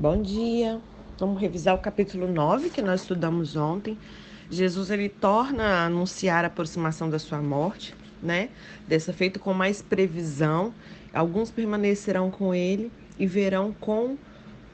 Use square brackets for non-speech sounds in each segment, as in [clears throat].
Bom dia. Vamos revisar o capítulo 9 que nós estudamos ontem. Jesus ele torna a anunciar a aproximação da sua morte, né? Dessa feito com mais previsão. Alguns permanecerão com ele e verão com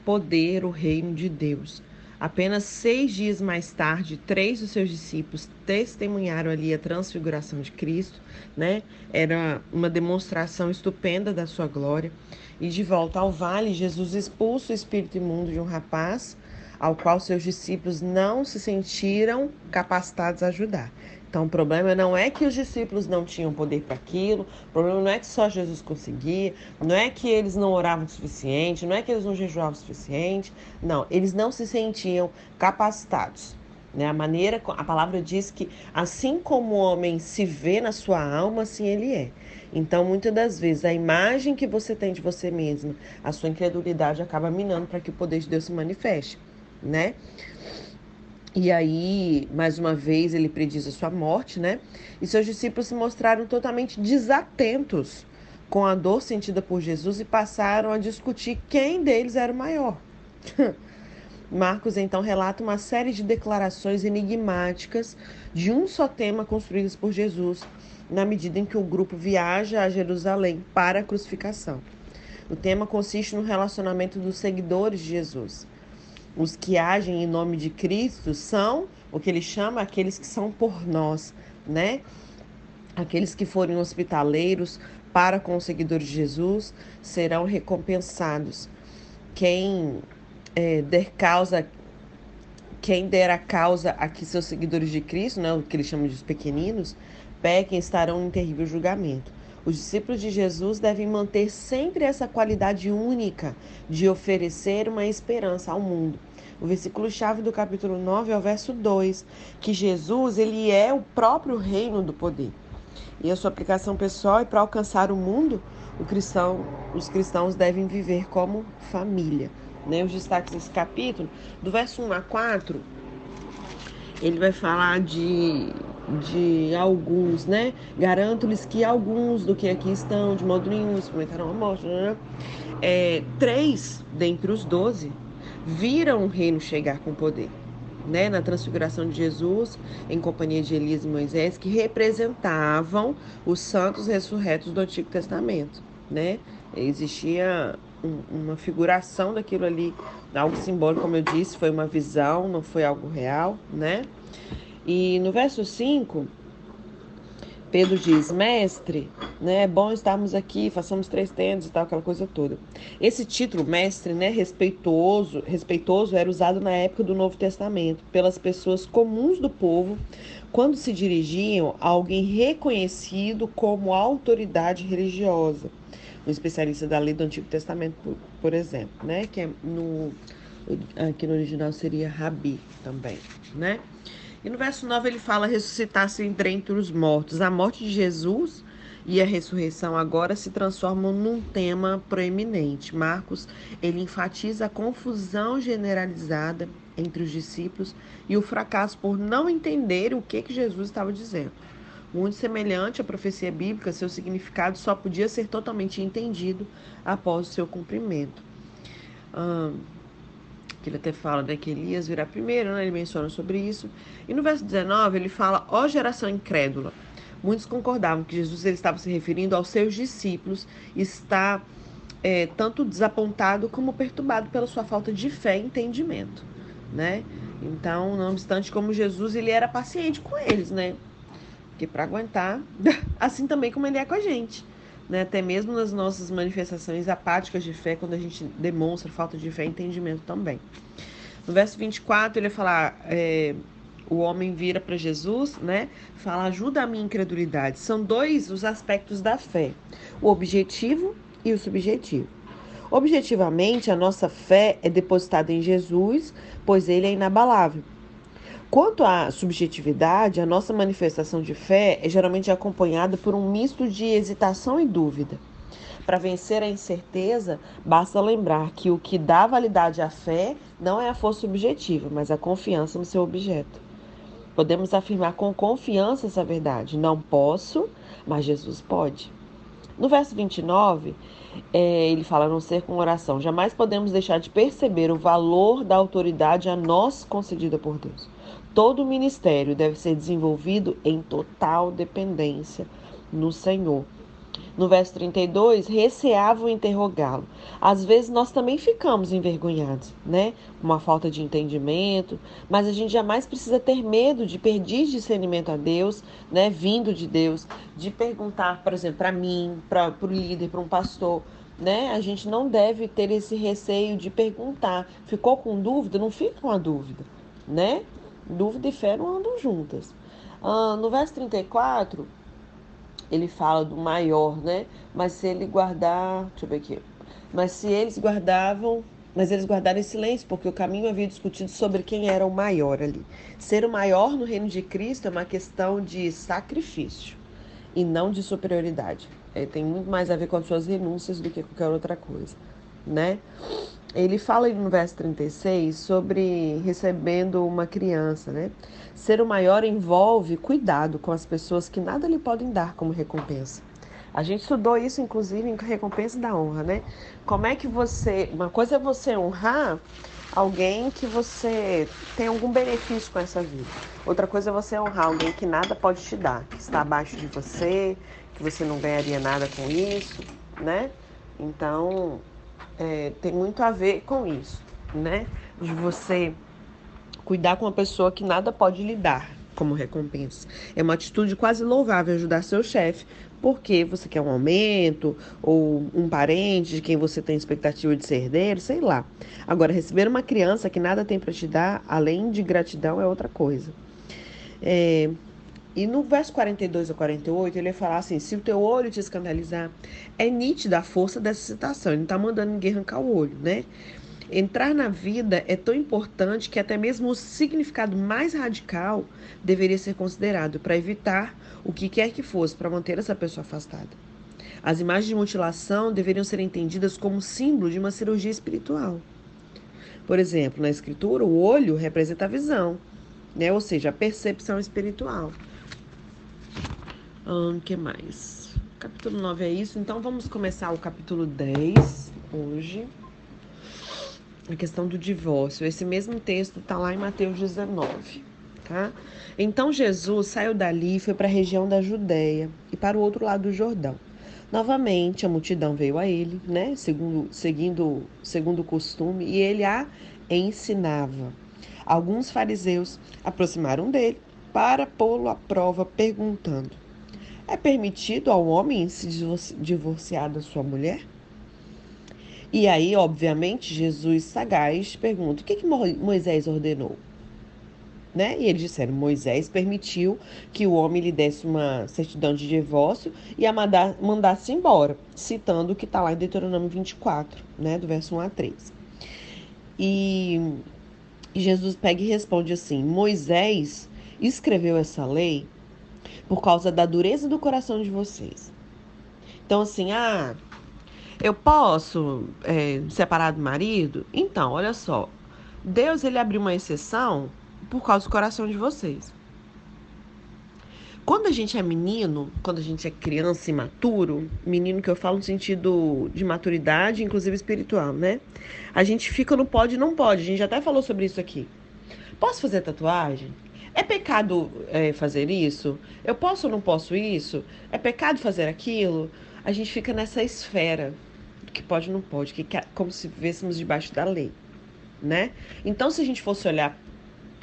poder o reino de Deus. Apenas seis dias mais tarde, três dos seus discípulos testemunharam ali a transfiguração de Cristo, né? Era uma demonstração estupenda da sua glória. E de volta ao vale, Jesus expulsa o espírito imundo de um rapaz, ao qual seus discípulos não se sentiram capacitados a ajudar. Então, o problema não é que os discípulos não tinham poder para aquilo, o problema não é que só Jesus conseguia, não é que eles não oravam o suficiente, não é que eles não jejuavam o suficiente, não, eles não se sentiam capacitados. Né? A maneira, a palavra diz que assim como o homem se vê na sua alma, assim ele é. Então, muitas das vezes, a imagem que você tem de você mesmo, a sua incredulidade acaba minando para que o poder de Deus se manifeste, né? E aí, mais uma vez, ele prediz a sua morte, né? E seus discípulos se mostraram totalmente desatentos com a dor sentida por Jesus e passaram a discutir quem deles era o maior. [laughs] Marcos então relata uma série de declarações enigmáticas de um só tema construídas por Jesus, na medida em que o grupo viaja a Jerusalém para a crucificação. O tema consiste no relacionamento dos seguidores de Jesus. Os que agem em nome de Cristo são o que ele chama aqueles que são por nós, né? Aqueles que forem hospitaleiros para com os seguidores de Jesus serão recompensados. Quem é, der causa, quem der a causa a que seus seguidores de Cristo, né, o que eles chamam de pequeninos, pequem estarão em terrível julgamento. Os discípulos de Jesus devem manter sempre essa qualidade única de oferecer uma esperança ao mundo. O versículo chave do capítulo 9 é o verso 2, que Jesus, ele é o próprio reino do poder. E a sua aplicação pessoal é para alcançar o mundo, o cristão, os cristãos devem viver como família. Né? Os destaques desse capítulo, do verso 1 a 4, ele vai falar de de alguns, né? Garanto-lhes que alguns do que aqui estão, de modo nenhum, experimentaram a morte. Né? É, três dentre os doze viram o reino chegar com poder. Né, na transfiguração de Jesus, em companhia de Elias e Moisés, que representavam os santos ressurretos do Antigo Testamento. Né? Existia um, uma figuração daquilo ali, algo simbólico, como eu disse, foi uma visão, não foi algo real. Né? E no verso 5, Pedro diz: Mestre, né, é bom estarmos aqui, façamos três tendas e tal, aquela coisa toda. Esse título, mestre, né, respeitoso, respeitoso, era usado na época do Novo Testamento pelas pessoas comuns do povo quando se dirigiam a alguém reconhecido como autoridade religiosa. Um especialista da lei do Antigo Testamento, por, por exemplo, né, que é no, aqui no original seria rabi também, né? E no verso 9 ele fala ressuscitar-se entre os mortos. A morte de Jesus e a ressurreição agora se transformam num tema proeminente. Marcos, ele enfatiza a confusão generalizada entre os discípulos e o fracasso por não entender o que, que Jesus estava dizendo. Muito semelhante à profecia bíblica, seu significado só podia ser totalmente entendido após o seu cumprimento. Que ele até fala né, que Elias virá primeiro, né, ele menciona sobre isso. E no verso 19 ele fala, ó geração incrédula. Muitos concordavam que Jesus ele estava se referindo aos seus discípulos, está é, tanto desapontado como perturbado pela sua falta de fé e entendimento, né? Então, não obstante como Jesus ele era paciente com eles, né? Porque para aguentar, [laughs] assim também como ele é com a gente né? até mesmo nas nossas manifestações apáticas de fé, quando a gente demonstra falta de fé e entendimento também. No verso 24, ele fala: é, o homem vira para Jesus, né? Fala, ajuda a minha incredulidade. São dois os aspectos da fé: o objetivo e o subjetivo. Objetivamente, a nossa fé é depositada em Jesus, pois ele é inabalável. Quanto à subjetividade, a nossa manifestação de fé é geralmente acompanhada por um misto de hesitação e dúvida. Para vencer a incerteza, basta lembrar que o que dá validade à fé não é a força subjetiva, mas a confiança no seu objeto. Podemos afirmar com confiança essa verdade. Não posso, mas Jesus pode. No verso 29, é, ele fala: não ser com oração. Jamais podemos deixar de perceber o valor da autoridade a nós concedida por Deus. Todo o ministério deve ser desenvolvido em total dependência no Senhor. No verso 32, receavam interrogá-lo. Às vezes nós também ficamos envergonhados, né? Uma falta de entendimento, mas a gente jamais precisa ter medo de pedir discernimento a Deus, né? Vindo de Deus, de perguntar, por exemplo, para mim, para o líder, para um pastor, né? A gente não deve ter esse receio de perguntar. Ficou com dúvida? Não fica com a dúvida, né? Dúvida e fé não andam juntas. Ah, no verso 34, ele fala do maior, né? Mas se ele guardar, deixa eu ver aqui. Mas se eles guardavam, mas eles guardaram em silêncio, porque o caminho havia discutido sobre quem era o maior ali. Ser o maior no reino de Cristo é uma questão de sacrifício e não de superioridade. É, tem muito mais a ver com as suas renúncias do que qualquer outra coisa, né? Ele fala no verso 36 sobre recebendo uma criança, né? Ser o maior envolve cuidado com as pessoas que nada lhe podem dar como recompensa. A gente estudou isso, inclusive, em recompensa da honra, né? Como é que você. Uma coisa é você honrar alguém que você tem algum benefício com essa vida. Outra coisa é você honrar alguém que nada pode te dar, que está abaixo de você, que você não ganharia nada com isso, né? Então, é, tem muito a ver com isso, né? De você cuidar com uma pessoa que nada pode lhe dar como recompensa. É uma atitude quase louvável ajudar seu chefe, porque você quer um aumento ou um parente de quem você tem expectativa de ser herdeiro, sei lá. Agora, receber uma criança que nada tem para te dar, além de gratidão, é outra coisa. É, e no verso 42 a 48, ele vai falar assim: se o teu olho te escandalizar, é nítida a força dessa citação. Ele não está mandando ninguém arrancar o olho, né? Entrar na vida é tão importante que até mesmo o significado mais radical deveria ser considerado para evitar o que quer que fosse para manter essa pessoa afastada. As imagens de mutilação deveriam ser entendidas como símbolo de uma cirurgia espiritual. Por exemplo, na escritura, o olho representa a visão, né? ou seja, a percepção espiritual. O um, que mais? Capítulo 9 é isso, então vamos começar o capítulo 10 hoje a questão do divórcio. Esse mesmo texto está lá em Mateus 19. Tá? Então Jesus saiu dali e foi para a região da Judéia e para o outro lado do Jordão. Novamente a multidão veio a ele, né, segundo, seguindo, segundo o costume, e ele a ensinava. Alguns fariseus aproximaram dele para pô-lo à prova, perguntando: É permitido ao homem se divorciar da sua mulher? E aí, obviamente, Jesus sagaz pergunta: o que, que Moisés ordenou? Né? E eles disseram: Moisés permitiu que o homem lhe desse uma certidão de divórcio e a mandasse embora, citando o que está lá em Deuteronômio 24, né? do verso 1 a 3. E Jesus pega e responde assim: Moisés escreveu essa lei por causa da dureza do coração de vocês. Então, assim, ah, eu posso é, separar do marido? Então, olha só. Deus ele abriu uma exceção por causa do coração de vocês. Quando a gente é menino, quando a gente é criança imaturo, menino que eu falo no sentido de maturidade, inclusive espiritual, né? A gente fica no pode e não pode. A gente até falou sobre isso aqui. Posso fazer tatuagem? É pecado é, fazer isso? Eu posso ou não posso isso? É pecado fazer aquilo? A gente fica nessa esfera que pode ou não pode, que como se vivêssemos debaixo da lei, né? Então, se a gente fosse olhar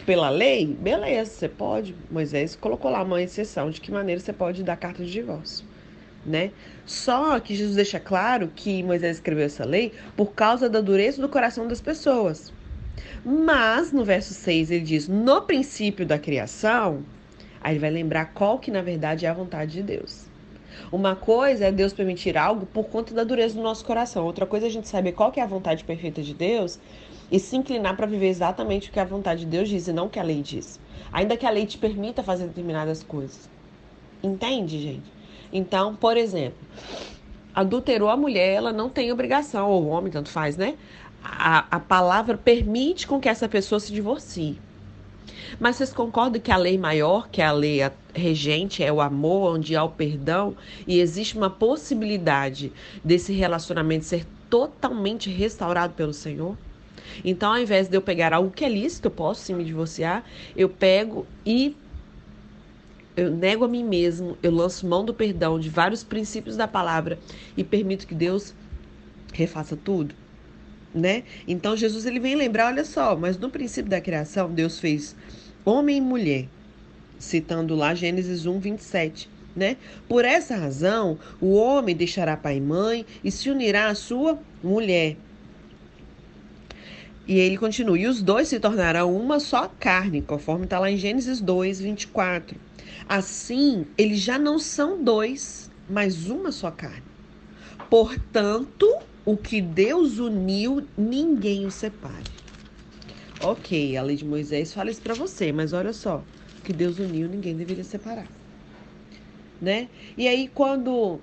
pela lei, beleza, você pode. Moisés colocou lá uma exceção de que maneira você pode dar carta de divórcio, né? Só que Jesus deixa claro que Moisés escreveu essa lei por causa da dureza do coração das pessoas. Mas no verso 6 ele diz: "No princípio da criação", aí ele vai lembrar qual que na verdade é a vontade de Deus. Uma coisa é Deus permitir algo por conta da dureza do nosso coração. Outra coisa é a gente saber qual que é a vontade perfeita de Deus e se inclinar para viver exatamente o que a vontade de Deus diz e não o que a lei diz. Ainda que a lei te permita fazer determinadas coisas. Entende, gente? Então, por exemplo, adulterou a mulher, ela não tem obrigação, ou o homem, tanto faz, né? A, a palavra permite com que essa pessoa se divorcie. Mas vocês concordam que a lei maior, que a lei regente, é o amor, onde há o perdão e existe uma possibilidade desse relacionamento ser totalmente restaurado pelo Senhor? Então, ao invés de eu pegar algo que é lícito, eu posso sim me divorciar, eu pego e eu nego a mim mesmo, eu lanço mão do perdão de vários princípios da palavra e permito que Deus refaça tudo, né? Então Jesus ele vem lembrar, olha só, mas no princípio da criação Deus fez homem e mulher, citando lá Gênesis 1, 27. Né? Por essa razão, o homem deixará pai e mãe e se unirá à sua mulher. E ele continua: e os dois se tornarão uma só carne, conforme está lá em Gênesis 2, 24. Assim, eles já não são dois, mas uma só carne. Portanto, o que Deus uniu, ninguém o separe. Ok, a lei de Moisés fala isso para você, mas olha só, o que Deus uniu, ninguém deveria separar. Né? E aí, quando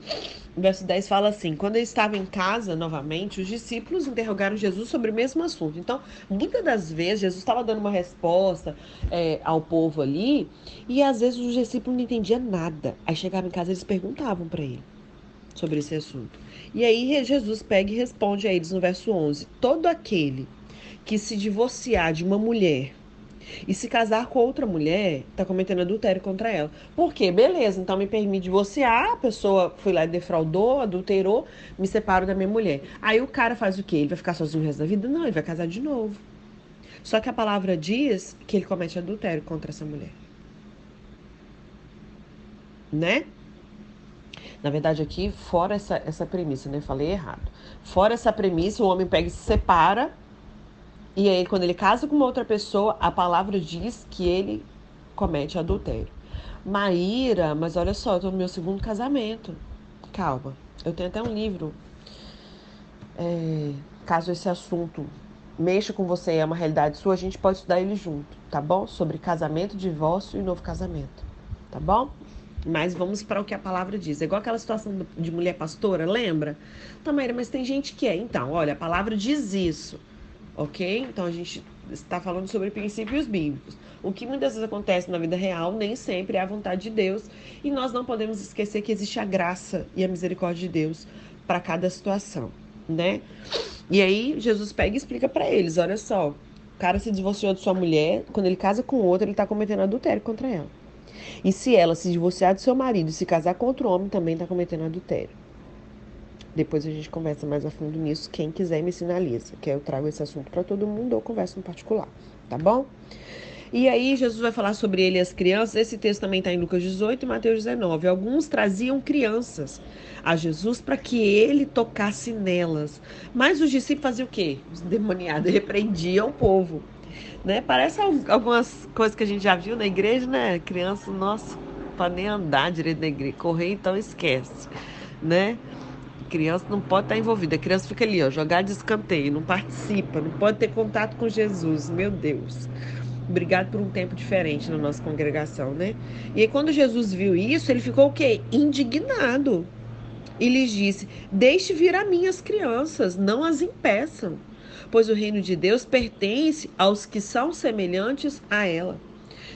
o verso 10 fala assim: quando ele estava em casa novamente, os discípulos interrogaram Jesus sobre o mesmo assunto. Então, muitas das vezes, Jesus estava dando uma resposta é, ao povo ali, e às vezes os discípulos não entendiam nada. Aí chegavam em casa eles perguntavam para ele sobre esse assunto. E aí, Jesus pega e responde a eles no verso 11: Todo aquele que se divorciar de uma mulher e se casar com outra mulher, tá cometendo adultério contra ela. Por quê? Beleza, então me permite divorciar, a pessoa foi lá e defraudou, adulterou, me separo da minha mulher. Aí o cara faz o quê? Ele vai ficar sozinho o resto da vida? Não, ele vai casar de novo. Só que a palavra diz que ele comete adultério contra essa mulher. Né? Na verdade, aqui, fora essa, essa premissa, né? Falei errado. Fora essa premissa, o homem pega e se separa e aí, quando ele casa com uma outra pessoa, a palavra diz que ele comete adultério. Maíra, mas olha só, eu tô no meu segundo casamento. Calma, eu tenho até um livro. É, caso esse assunto mexa com você e é uma realidade sua, a gente pode estudar ele junto, tá bom? Sobre casamento, divórcio e novo casamento, tá bom? Mas vamos para o que a palavra diz. É igual aquela situação de mulher pastora, lembra? Maíra, mas tem gente que é. Então, olha, a palavra diz isso ok? Então a gente está falando sobre princípios bíblicos. O que muitas vezes acontece na vida real nem sempre é a vontade de Deus e nós não podemos esquecer que existe a graça e a misericórdia de Deus para cada situação, né? E aí Jesus pega e explica para eles, olha só, o cara se divorciou de sua mulher, quando ele casa com outra, ele está cometendo adultério contra ela. E se ela se divorciar do seu marido e se casar com outro homem, também está cometendo adultério. Depois a gente conversa mais a fundo nisso. Quem quiser me sinaliza, que eu trago esse assunto para todo mundo ou converso no particular, tá bom? E aí Jesus vai falar sobre ele e as crianças. Esse texto também está em Lucas 18 e Mateus 19. Alguns traziam crianças a Jesus para que ele tocasse nelas. Mas os discípulos faziam o quê? Os demoniados [laughs] repreendiam o povo. Né? Parece algumas coisas que a gente já viu na igreja, né? Criança, nossa, para nem andar direito na igreja. Correr, então esquece, né? criança não pode estar envolvida. A criança fica ali, ó, jogar de escanteio, não participa, não pode ter contato com Jesus. Meu Deus. Obrigado por um tempo diferente na nossa congregação, né? E aí, quando Jesus viu isso, ele ficou o quê? Indignado. E lhes disse: Deixe vir a mim as crianças, não as impeçam, pois o reino de Deus pertence aos que são semelhantes a ela.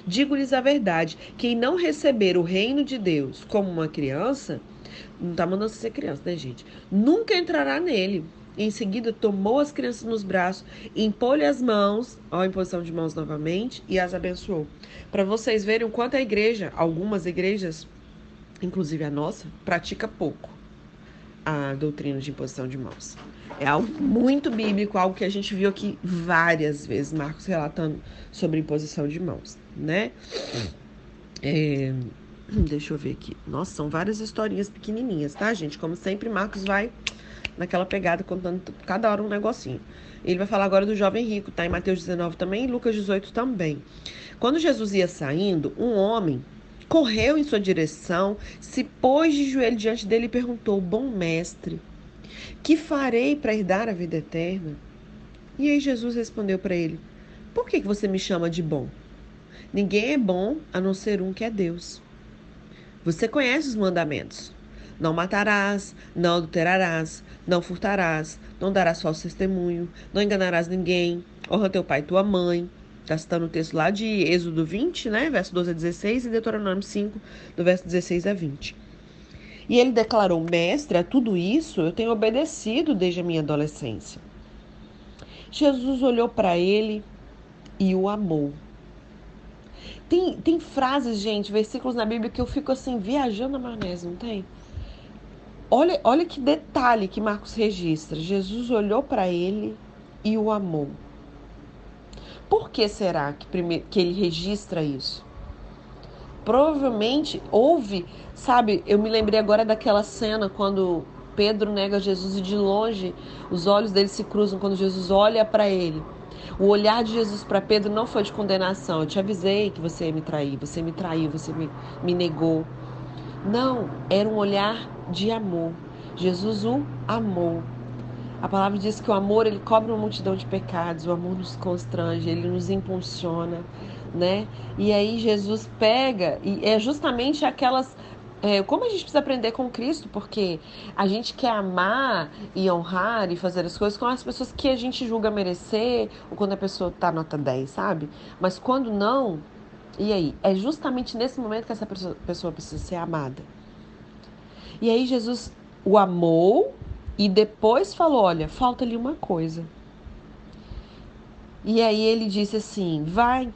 Digo-lhes a verdade: quem não receber o reino de Deus como uma criança, não tá mandando ser criança, né, gente? Nunca entrará nele. Em seguida, tomou as crianças nos braços, impôs-lhe as mãos, ó, a imposição de mãos novamente, e as abençoou. Para vocês verem o quanto a igreja, algumas igrejas, inclusive a nossa, pratica pouco a doutrina de imposição de mãos. É algo muito bíblico, algo que a gente viu aqui várias vezes, Marcos relatando sobre imposição de mãos, né? É, [clears throat] Deixa eu ver aqui. Nossa, são várias historinhas pequenininhas, tá, gente? Como sempre, Marcos vai naquela pegada contando cada hora um negocinho. Ele vai falar agora do jovem rico, tá? Em Mateus 19 também, em Lucas 18 também. Quando Jesus ia saindo, um homem correu em sua direção, se pôs de joelho diante dele e perguntou: Bom mestre, que farei para herdar a vida eterna? E aí Jesus respondeu para ele: Por que você me chama de bom? Ninguém é bom a não ser um que é Deus. Você conhece os mandamentos. Não matarás, não adulterarás, não furtarás, não darás falso testemunho, não enganarás ninguém, honra teu pai e tua mãe. Está citando o texto lá de Êxodo 20, né, verso 12 a 16, e Deuteronômio 5, do verso 16 a 20. E ele declarou: Mestre, a tudo isso eu tenho obedecido desde a minha adolescência. Jesus olhou para ele e o amou. Tem, tem frases, gente, versículos na Bíblia que eu fico assim, viajando na maionese, não tem? Olha, olha que detalhe que Marcos registra. Jesus olhou para ele e o amou. Por que será que, que ele registra isso? Provavelmente houve, sabe? Eu me lembrei agora daquela cena quando Pedro nega Jesus e de longe os olhos dele se cruzam quando Jesus olha para ele. O olhar de Jesus para Pedro não foi de condenação. Eu te avisei que você ia me trair, você me traiu, você me, me negou. Não, era um olhar de amor. Jesus o amou. A palavra diz que o amor ele cobre uma multidão de pecados, o amor nos constrange, ele nos impulsiona, né? E aí Jesus pega e é justamente aquelas é, como a gente precisa aprender com Cristo, porque a gente quer amar e honrar e fazer as coisas com as pessoas que a gente julga merecer, ou quando a pessoa tá nota 10, sabe? Mas quando não, e aí? É justamente nesse momento que essa pessoa precisa ser amada. E aí Jesus o amou e depois falou: olha, falta lhe uma coisa. E aí ele disse assim: vai,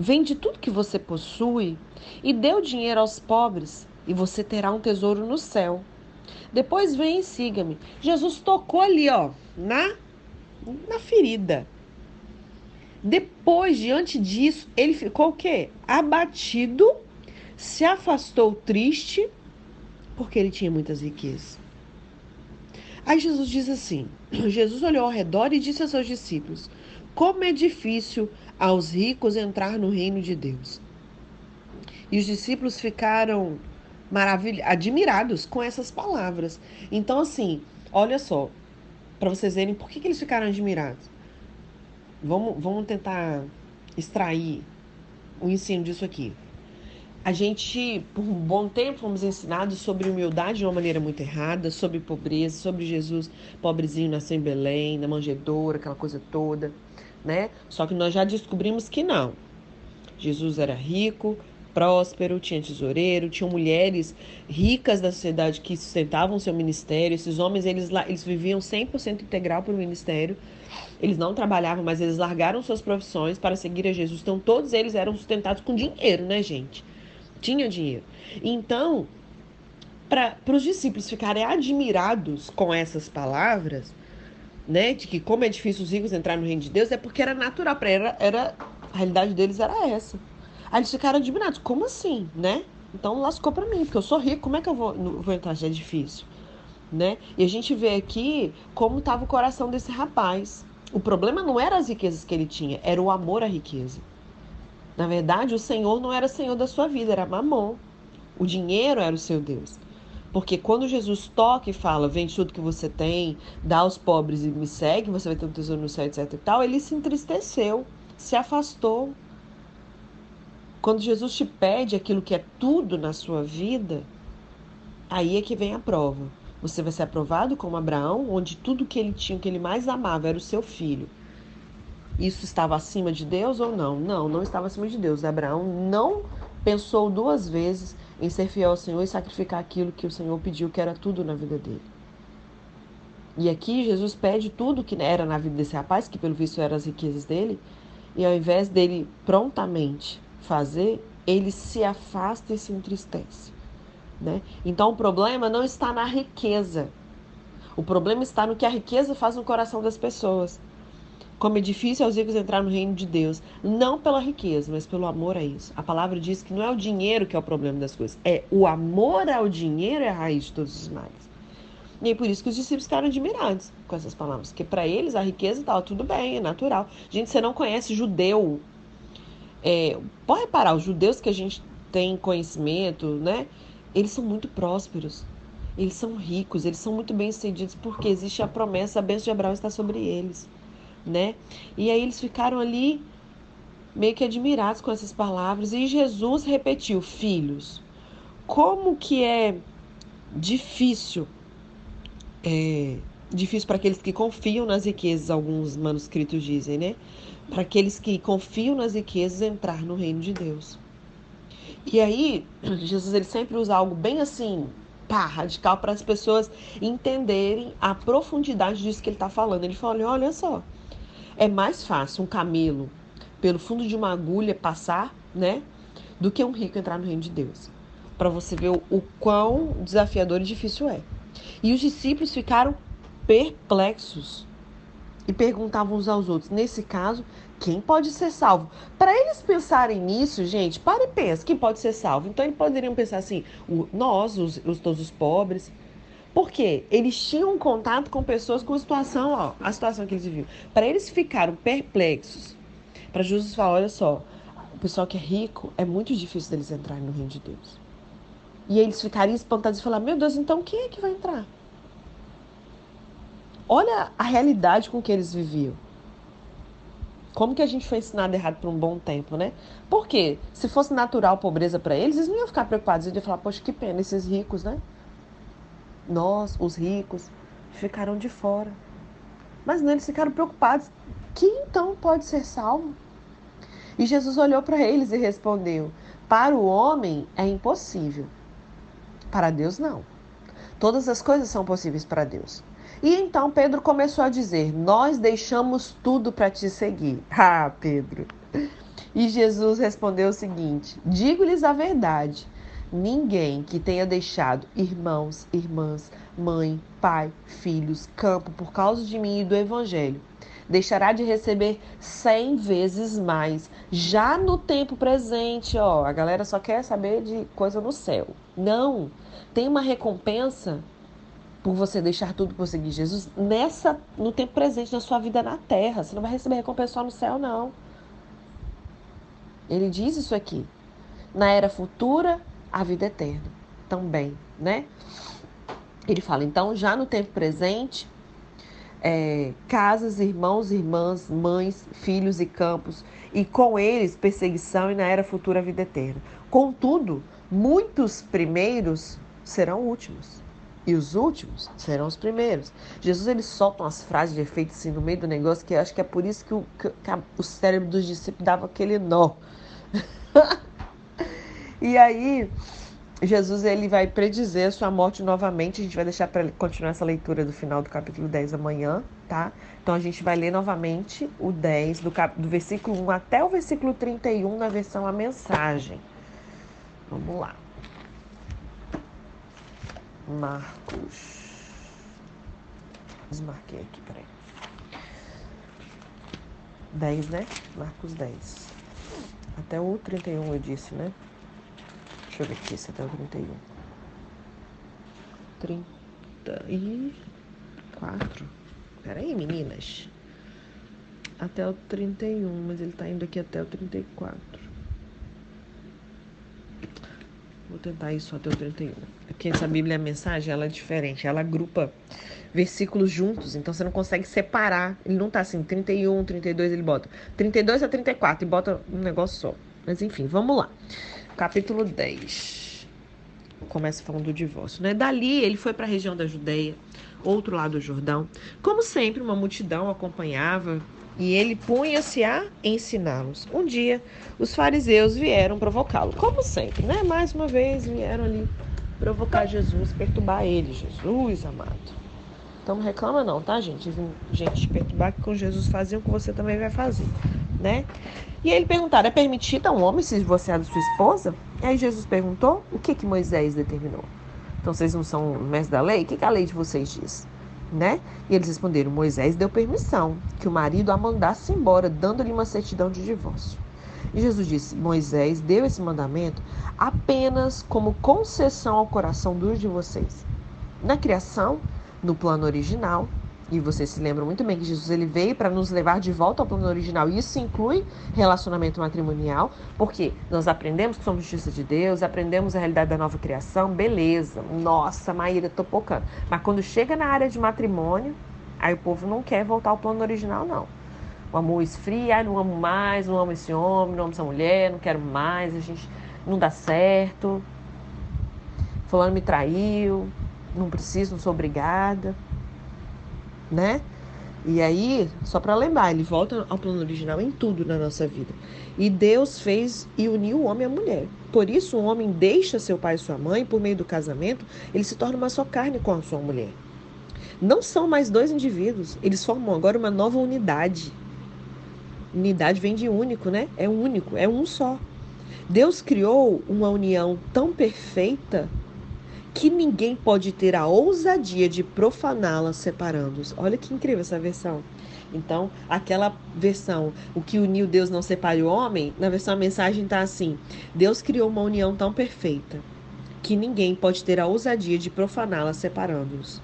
vende tudo que você possui e dê o dinheiro aos pobres e você terá um tesouro no céu. Depois vem e siga-me. Jesus tocou ali, ó, na, na ferida. Depois, diante disso, ele ficou o quê? Abatido, se afastou triste, porque ele tinha muitas riquezas. Aí Jesus diz assim: [clears throat] Jesus olhou ao redor e disse aos seus discípulos: Como é difícil aos ricos entrar no reino de Deus. E os discípulos ficaram admirados com essas palavras. Então, assim, olha só, para vocês verem por que, que eles ficaram admirados. Vamos, vamos tentar extrair o ensino disso aqui. A gente, por um bom tempo, fomos ensinados sobre humildade de uma maneira muito errada, sobre pobreza, sobre Jesus, pobrezinho, nasceu em Belém, na manjedoura, aquela coisa toda, né? Só que nós já descobrimos que não. Jesus era rico, próspero, tinha tesoureiro, tinha mulheres ricas da sociedade que sustentavam seu ministério. Esses homens, eles, eles viviam 100% integral para o ministério. Eles não trabalhavam, mas eles largaram suas profissões para seguir a Jesus. Então, todos eles eram sustentados com dinheiro, né, gente? Tinha dinheiro. Então, para os discípulos ficarem admirados com essas palavras, né, de que como é difícil os ricos entrar no reino de Deus, é porque era natural para era, era a realidade deles era essa. Aí eles ficaram admirados. Como assim, né? Então lascou para mim, porque eu sou rico, como é que eu vou, vou entrar? Já é difícil, né? E a gente vê aqui como estava o coração desse rapaz. O problema não era as riquezas que ele tinha, era o amor à riqueza. Na verdade, o Senhor não era Senhor da sua vida, era Mamon. O dinheiro era o seu Deus. Porque quando Jesus toca e fala, vende tudo que você tem, dá aos pobres e me segue, você vai ter um tesouro no céu, etc e tal, ele se entristeceu, se afastou, quando Jesus te pede aquilo que é tudo na sua vida, aí é que vem a prova. Você vai ser aprovado como Abraão, onde tudo que ele tinha, que ele mais amava, era o seu filho. Isso estava acima de Deus ou não? Não, não estava acima de Deus. Abraão não pensou duas vezes em ser fiel ao Senhor e sacrificar aquilo que o Senhor pediu, que era tudo na vida dele. E aqui Jesus pede tudo que era na vida desse rapaz, que pelo visto eram as riquezas dele, e ao invés dele prontamente fazer, ele se afasta e se entristece. Né? Então o problema não está na riqueza. O problema está no que a riqueza faz no coração das pessoas. Como é difícil aos ricos entrar no reino de Deus, não pela riqueza, mas pelo amor a isso. A palavra diz que não é o dinheiro que é o problema das coisas, é o amor ao dinheiro é a raiz de todos os males. E é por isso que os discípulos ficaram admirados com essas palavras, porque para eles a riqueza estava tudo bem, é natural. Gente, você não conhece judeu é, pode reparar, os judeus que a gente tem conhecimento, né? Eles são muito prósperos, eles são ricos, eles são muito bem-sucedidos porque existe a promessa, a bênção de Abraão está sobre eles, né? E aí eles ficaram ali meio que admirados com essas palavras e Jesus repetiu: Filhos, como que é difícil é, difícil para aqueles que confiam nas riquezas, alguns manuscritos dizem, né? Para aqueles que confiam nas riquezas entrar no reino de Deus. E aí, Jesus ele sempre usa algo bem assim, pá, radical para as pessoas entenderem a profundidade disso que ele está falando. Ele fala: olha só, é mais fácil um camelo pelo fundo de uma agulha passar, né, do que um rico entrar no reino de Deus. Para você ver o, o quão desafiador e difícil é. E os discípulos ficaram perplexos e perguntavam uns aos outros: nesse caso, quem pode ser salvo? Para eles pensarem nisso, gente, para e pensa, quem pode ser salvo? Então eles poderiam pensar assim, o, nós, os, os, todos os pobres. Por quê? Eles tinham contato com pessoas com a situação, ó, a situação que eles viviam. Para eles ficaram perplexos. Para Jesus falar, olha só, o pessoal que é rico, é muito difícil deles entrarem no reino de Deus. E eles ficariam espantados e falar, meu Deus, então quem é que vai entrar? Olha a realidade com que eles viviam. Como que a gente foi ensinado errado por um bom tempo, né? Por quê? Se fosse natural pobreza para eles, eles não iam ficar preocupados. Eles iam falar, poxa, que pena, esses ricos, né? Nós, os ricos, ficaram de fora. Mas não, eles ficaram preocupados. Quem então pode ser salvo? E Jesus olhou para eles e respondeu: Para o homem é impossível, para Deus não. Todas as coisas são possíveis para Deus. E então Pedro começou a dizer: Nós deixamos tudo para te seguir. [laughs] Ah, Pedro. E Jesus respondeu o seguinte: Digo-lhes a verdade. Ninguém que tenha deixado irmãos, irmãs, mãe, pai, filhos, campo por causa de mim e do evangelho, deixará de receber cem vezes mais. Já no tempo presente, ó, a galera só quer saber de coisa no céu. Não, tem uma recompensa por você deixar tudo por seguir Jesus nessa no tempo presente na sua vida na terra. Você não vai receber recompensa só no céu, não. Ele diz isso aqui. Na era futura, a vida eterna também, né? Ele fala, então, já no tempo presente, é, casas, irmãos, irmãs, mães, filhos e campos, e com eles perseguição, e na era futura a vida eterna. Contudo, muitos primeiros serão últimos e os últimos serão os primeiros. Jesus ele solta umas frases de efeito assim no meio do negócio que eu acho que é por isso que o, que, que o cérebro dos discípulos dava aquele nó. [laughs] e aí Jesus ele vai predizer a sua morte novamente. A gente vai deixar para continuar essa leitura do final do capítulo 10 amanhã, tá? Então a gente vai ler novamente o 10 do, cap... do versículo 1 até o versículo 31 na versão a mensagem. Vamos lá. Marcos. Desmarquei aqui, peraí. 10, né? Marcos 10. Até o 31 eu disse, né? Deixa eu ver aqui se até o 31. 34. Peraí, meninas. Até o 31, mas ele tá indo aqui até o 34. Vou tentar isso até o 31. Porque essa Bíblia, a mensagem, ela é diferente. Ela agrupa versículos juntos, então você não consegue separar. Ele não tá assim, 31, 32, ele bota 32 a 34 e bota um negócio só. Mas enfim, vamos lá. Capítulo 10. Começa falando do divórcio, né? Dali ele foi para a região da Judeia, outro lado do Jordão. Como sempre, uma multidão acompanhava e ele punha-se a ensiná-los. Um dia, os fariseus vieram provocá-lo, como sempre, né? Mais uma vez vieram ali provocar Jesus, perturbar ele. Jesus, amado. Então não reclama não, tá, gente? Gente, perturbar que com Jesus fazia o que você também vai fazer, né? E ele perguntaram, é permitido a um homem se divorciar da sua esposa? E aí Jesus perguntou, o que que Moisés determinou? Então vocês não são mestres da lei? O que, que a lei de vocês diz? né? E eles responderam: Moisés deu permissão que o marido a mandasse embora, dando-lhe uma certidão de divórcio. E Jesus disse: Moisés deu esse mandamento apenas como concessão ao coração duro de vocês. Na criação, no plano original, e você se lembra muito bem que Jesus ele veio para nos levar de volta ao plano original. E isso inclui relacionamento matrimonial, porque nós aprendemos que somos justiça de Deus, aprendemos a realidade da nova criação, beleza. Nossa, Maíra, tô pocando. Mas quando chega na área de matrimônio, aí o povo não quer voltar ao plano original, não. O amor esfria, não amo mais, não amo esse homem, não amo essa mulher, não quero mais, a gente não dá certo. Fulano me traiu, não preciso, não sou obrigada. Né? E aí, só para lembrar, ele volta ao plano original em tudo na nossa vida. E Deus fez e uniu o homem a mulher. Por isso, o homem deixa seu pai e sua mãe, por meio do casamento, ele se torna uma só carne com a sua mulher. Não são mais dois indivíduos, eles formam agora uma nova unidade. Unidade vem de único, né? É único, é um só. Deus criou uma união tão perfeita que ninguém pode ter a ousadia de profaná-la separando-os. Olha que incrível essa versão. Então, aquela versão, o que uniu Deus não separe o homem, na versão a mensagem está assim: Deus criou uma união tão perfeita que ninguém pode ter a ousadia de profaná-la separando-os.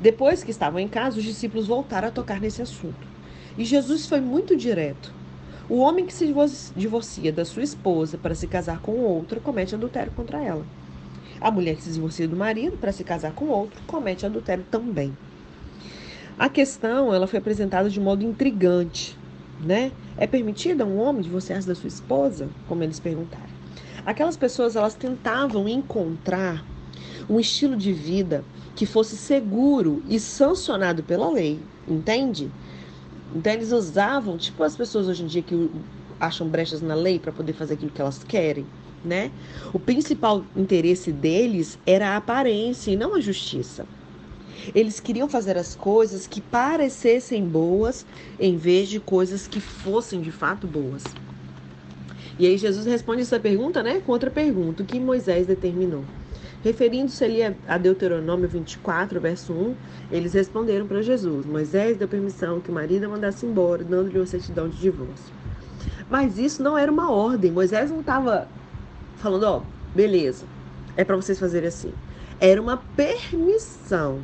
Depois que estavam em casa, os discípulos voltaram a tocar nesse assunto. E Jesus foi muito direto. O homem que se divorcia da sua esposa para se casar com outra comete adultério contra ela. A mulher que se divorcia do marido para se casar com outro comete adultério também. A questão ela foi apresentada de modo intrigante, né? É permitido a um homem divorciar-se da sua esposa? Como eles perguntaram. Aquelas pessoas elas tentavam encontrar um estilo de vida que fosse seguro e sancionado pela lei, entende? Então eles usavam, tipo as pessoas hoje em dia que acham brechas na lei para poder fazer aquilo que elas querem né? O principal interesse deles era a aparência e não a justiça. Eles queriam fazer as coisas que parecessem boas em vez de coisas que fossem de fato boas. E aí Jesus responde essa pergunta, né, com outra pergunta, o que Moisés determinou. Referindo-se ali a Deuteronômio 24, verso 1, eles responderam para Jesus: Moisés deu permissão que o marido mandasse embora, dando-lhe uma certidão de divórcio. Mas isso não era uma ordem. Moisés não estava falando, ó, beleza, é para vocês fazerem assim. Era uma permissão.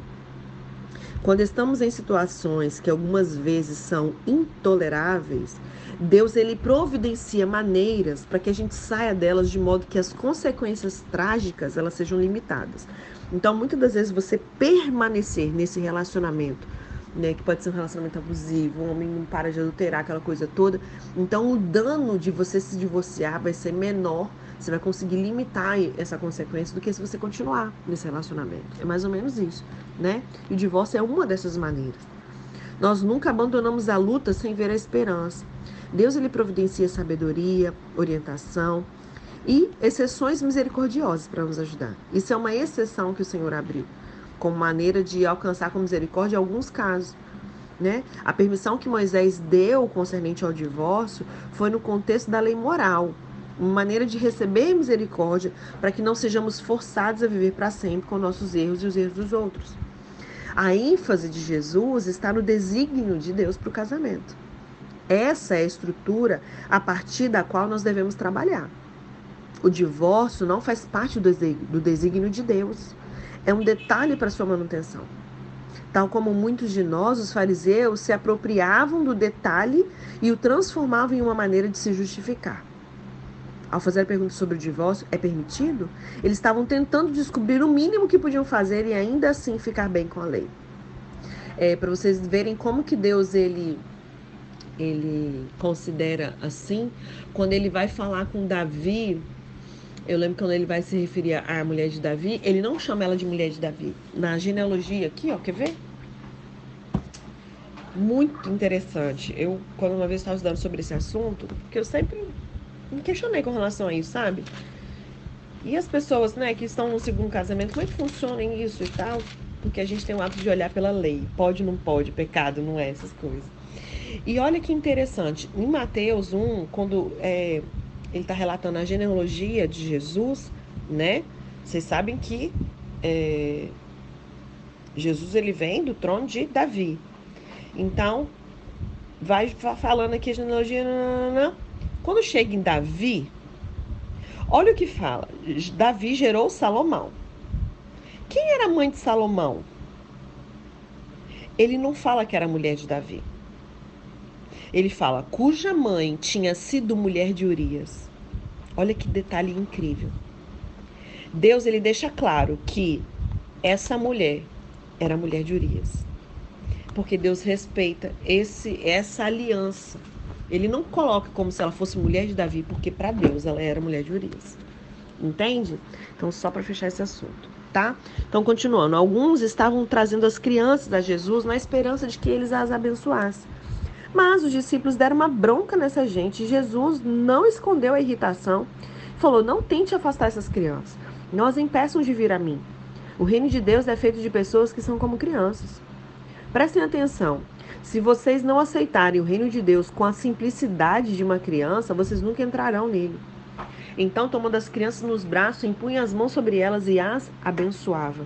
Quando estamos em situações que algumas vezes são intoleráveis, Deus ele providencia maneiras para que a gente saia delas de modo que as consequências trágicas elas sejam limitadas. Então, muitas das vezes você permanecer nesse relacionamento, né, que pode ser um relacionamento abusivo, um homem não para de adulterar aquela coisa toda, então o dano de você se divorciar vai ser menor você vai conseguir limitar essa consequência do que se você continuar nesse relacionamento. É mais ou menos isso, né? E o divórcio é uma dessas maneiras. Nós nunca abandonamos a luta sem ver a esperança. Deus ele providencia sabedoria, orientação e exceções misericordiosas para nos ajudar. Isso é uma exceção que o Senhor abriu, como maneira de alcançar com misericórdia alguns casos. Né? A permissão que Moisés deu concernente ao divórcio foi no contexto da lei moral, maneira de receber misericórdia para que não sejamos forçados a viver para sempre com nossos erros e os erros dos outros. A ênfase de Jesus está no desígnio de Deus para o casamento. Essa é a estrutura a partir da qual nós devemos trabalhar. O divórcio não faz parte do desígnio de Deus. É um detalhe para sua manutenção. Tal como muitos de nós, os fariseus, se apropriavam do detalhe e o transformavam em uma maneira de se justificar ao fazer a pergunta sobre o divórcio, é permitido? Eles estavam tentando descobrir o mínimo que podiam fazer e ainda assim ficar bem com a lei. É, Para vocês verem como que Deus ele ele considera assim, quando ele vai falar com Davi, eu lembro quando ele vai se referir à mulher de Davi, ele não chama ela de mulher de Davi. Na genealogia aqui, ó, quer ver? Muito interessante. Eu, quando uma vez estava estudando sobre esse assunto, porque eu sempre me questionei com relação a isso, sabe? E as pessoas, né, que estão no segundo casamento, como é que funciona isso e tal? Porque a gente tem o hábito de olhar pela lei. Pode, não pode, pecado, não é, essas coisas. E olha que interessante, em Mateus 1, quando é, ele está relatando a genealogia de Jesus, né? Vocês sabem que é, Jesus ele vem do trono de Davi. Então, vai falando aqui a genealogia. Não, não, não, quando chega em Davi, olha o que fala. Davi gerou Salomão. Quem era a mãe de Salomão? Ele não fala que era mulher de Davi. Ele fala cuja mãe tinha sido mulher de Urias. Olha que detalhe incrível. Deus ele deixa claro que essa mulher era mulher de Urias. Porque Deus respeita esse essa aliança ele não coloca como se ela fosse mulher de Davi, porque para Deus ela era mulher de Urias. Entende? Então, só para fechar esse assunto. tá? Então, continuando. Alguns estavam trazendo as crianças a Jesus na esperança de que eles as abençoassem. Mas os discípulos deram uma bronca nessa gente. Jesus não escondeu a irritação. Falou: Não tente afastar essas crianças. As impeçam de vir a mim. O reino de Deus é feito de pessoas que são como crianças. Prestem atenção. Se vocês não aceitarem o reino de Deus com a simplicidade de uma criança, vocês nunca entrarão nele. Então, tomando as crianças nos braços, impunha as mãos sobre elas e as abençoava.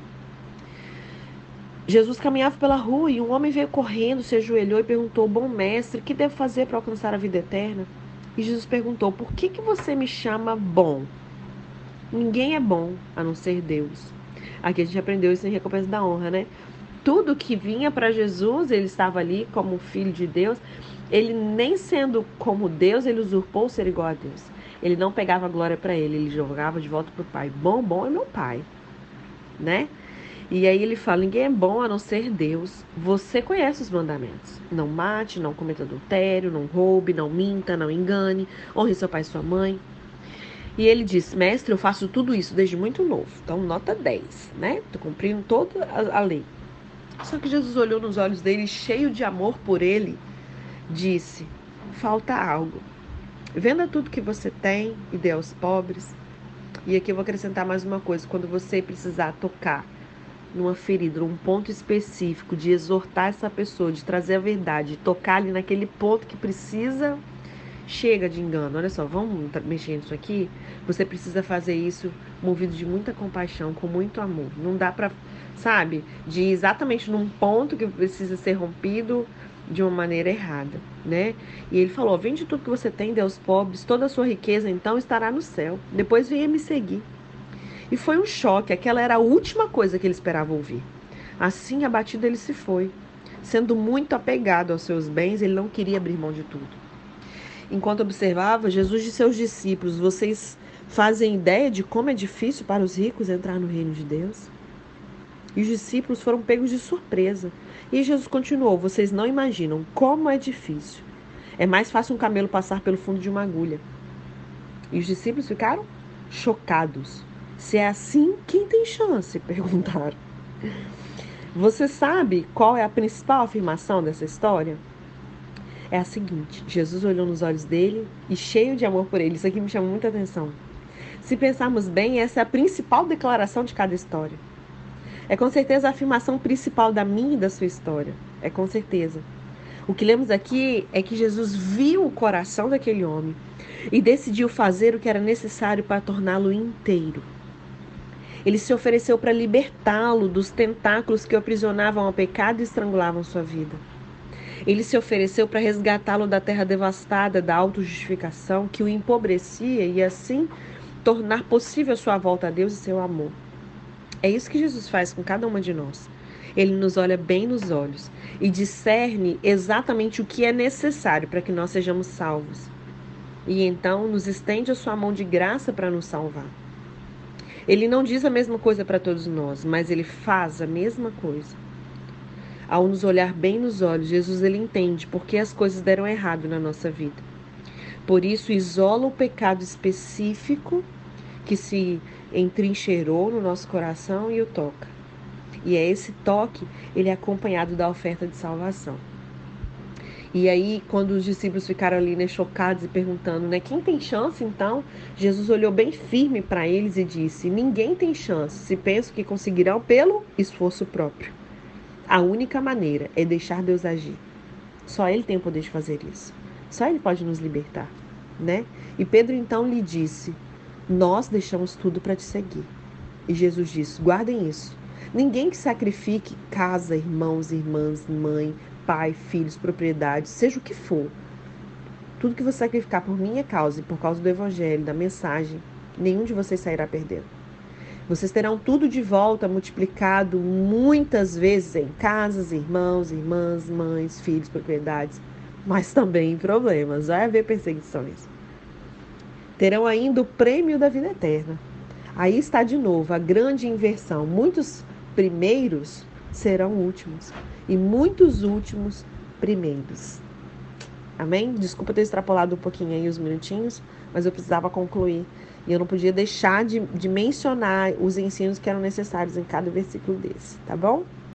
Jesus caminhava pela rua e um homem veio correndo, se ajoelhou e perguntou: Bom mestre, que devo fazer para alcançar a vida eterna? E Jesus perguntou: Por que, que você me chama bom? Ninguém é bom a não ser Deus. Aqui a gente aprendeu isso em recompensa da honra, né? Tudo que vinha para Jesus, ele estava ali como filho de Deus. Ele nem sendo como Deus, ele usurpou ser igual a Deus. Ele não pegava glória para ele, ele jogava de volta para o Pai. Bom, bom é meu Pai, né? E aí ele fala: ninguém é bom a não ser Deus. Você conhece os mandamentos. Não mate, não cometa adultério, não roube, não minta, não engane, honre seu pai e sua mãe. E ele diz: Mestre, eu faço tudo isso desde muito novo. Então, nota 10, né? Tô cumprindo toda a lei. Só que Jesus olhou nos olhos dele, cheio de amor por ele, disse: Falta algo. Venda tudo que você tem e dê aos pobres. E aqui eu vou acrescentar mais uma coisa: quando você precisar tocar numa ferida, num ponto específico, de exortar essa pessoa, de trazer a verdade, de tocar ali naquele ponto que precisa, chega de engano. Olha só, vamos mexer nisso aqui. Você precisa fazer isso movido de muita compaixão, com muito amor. Não dá para, sabe, de exatamente num ponto que precisa ser rompido de uma maneira errada, né? E ele falou: vende tudo que você tem, aos pobres, toda a sua riqueza então estará no céu. Depois venha me seguir. E foi um choque, aquela era a última coisa que ele esperava ouvir. Assim, abatido, ele se foi. Sendo muito apegado aos seus bens, ele não queria abrir mão de tudo. Enquanto observava, Jesus disse aos discípulos: Vocês fazem ideia de como é difícil para os ricos entrar no reino de Deus? E os discípulos foram pegos de surpresa. E Jesus continuou: Vocês não imaginam como é difícil. É mais fácil um camelo passar pelo fundo de uma agulha. E os discípulos ficaram chocados. Se é assim, quem tem chance? [laughs] Perguntaram. Você sabe qual é a principal afirmação dessa história? É a seguinte: Jesus olhou nos olhos dele e, cheio de amor por ele, isso aqui me chama muita atenção. Se pensarmos bem, essa é a principal declaração de cada história. É com certeza a afirmação principal da minha e da sua história. É com certeza. O que lemos aqui é que Jesus viu o coração daquele homem e decidiu fazer o que era necessário para torná-lo inteiro. Ele se ofereceu para libertá-lo dos tentáculos que o aprisionavam ao pecado e estrangulavam sua vida. Ele se ofereceu para resgatá-lo da terra devastada da autojustificação que o empobrecia e assim tornar possível sua volta a Deus e seu amor. É isso que Jesus faz com cada uma de nós. Ele nos olha bem nos olhos e discerne exatamente o que é necessário para que nós sejamos salvos. E então nos estende a sua mão de graça para nos salvar. Ele não diz a mesma coisa para todos nós, mas ele faz a mesma coisa. Ao nos olhar bem nos olhos, Jesus ele entende por que as coisas deram errado na nossa vida. Por isso, isola o pecado específico que se entrincheirou no nosso coração e o toca. E é esse toque, ele é acompanhado da oferta de salvação. E aí, quando os discípulos ficaram ali, né, chocados e perguntando, né, quem tem chance então? Jesus olhou bem firme para eles e disse: Ninguém tem chance se pensam que conseguirão pelo esforço próprio. A única maneira é deixar Deus agir. Só Ele tem o poder de fazer isso. Só Ele pode nos libertar, né? E Pedro então lhe disse: Nós deixamos tudo para te seguir. E Jesus disse: Guardem isso. Ninguém que sacrifique casa, irmãos, irmãs, mãe, pai, filhos, propriedades, seja o que for. Tudo que você sacrificar por minha causa e por causa do evangelho, da mensagem, nenhum de vocês sairá perdendo. Vocês terão tudo de volta multiplicado muitas vezes em casas, irmãos, irmãs, mães, filhos, propriedades, mas também em problemas. Vai haver perseguições. Terão ainda o prêmio da vida eterna. Aí está de novo a grande inversão. Muitos primeiros serão últimos e muitos últimos primeiros. Amém? Desculpa ter extrapolado um pouquinho aí os minutinhos, mas eu precisava concluir. E eu não podia deixar de, de mencionar os ensinos que eram necessários em cada versículo desse, tá bom?